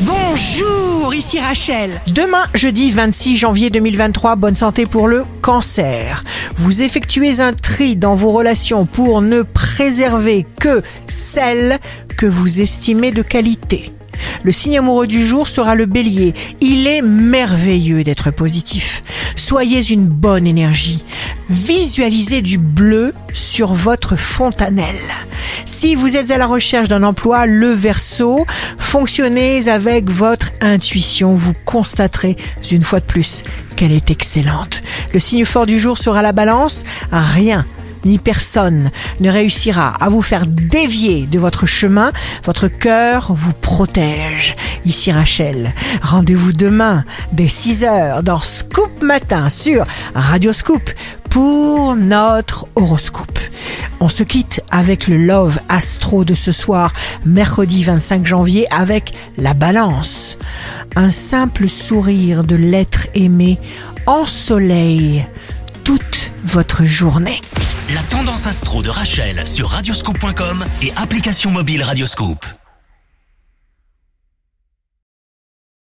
Bonjour, ici Rachel. Demain, jeudi 26 janvier 2023, bonne santé pour le cancer. Vous effectuez un tri dans vos relations pour ne préserver que celles que vous estimez de qualité. Le signe amoureux du jour sera le bélier. Il est merveilleux d'être positif. Soyez une bonne énergie. Visualisez du bleu sur votre fontanelle. Si vous êtes à la recherche d'un emploi, le verso, fonctionnez avec votre intuition. Vous constaterez une fois de plus qu'elle est excellente. Le signe fort du jour sera la balance. Rien ni personne ne réussira à vous faire dévier de votre chemin. Votre cœur vous protège. Ici Rachel. Rendez-vous demain dès 6 heures dans Scoop Matin sur Radio Scoop pour notre horoscope. On se quitte avec le Love Astro de ce soir, mercredi 25 janvier, avec la balance. Un simple sourire de l'être aimé ensoleille toute votre journée. La tendance astro de Rachel sur radioscope.com et application mobile Radioscope.